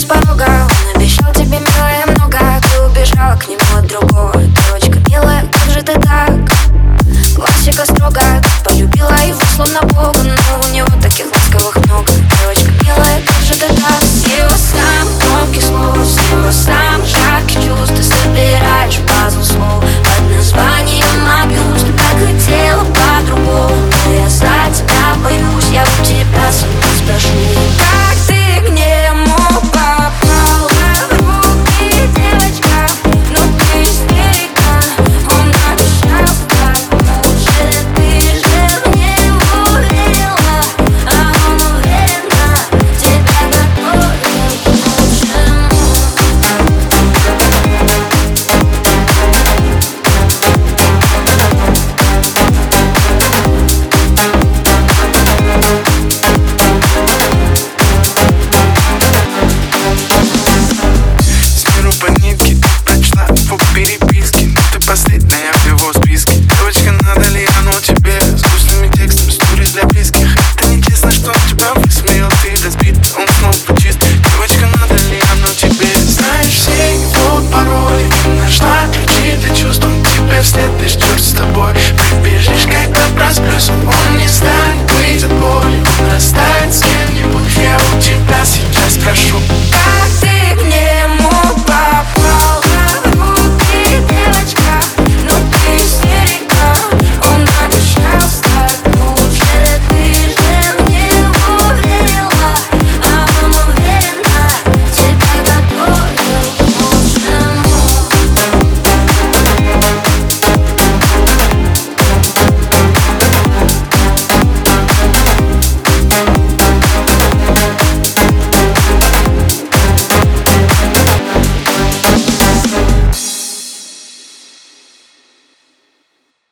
с порога. Он обещал тебе милое много Ты убежала к нему от другого. Девочка милая, как же ты так? Классика строго Полюбила его словно Бог.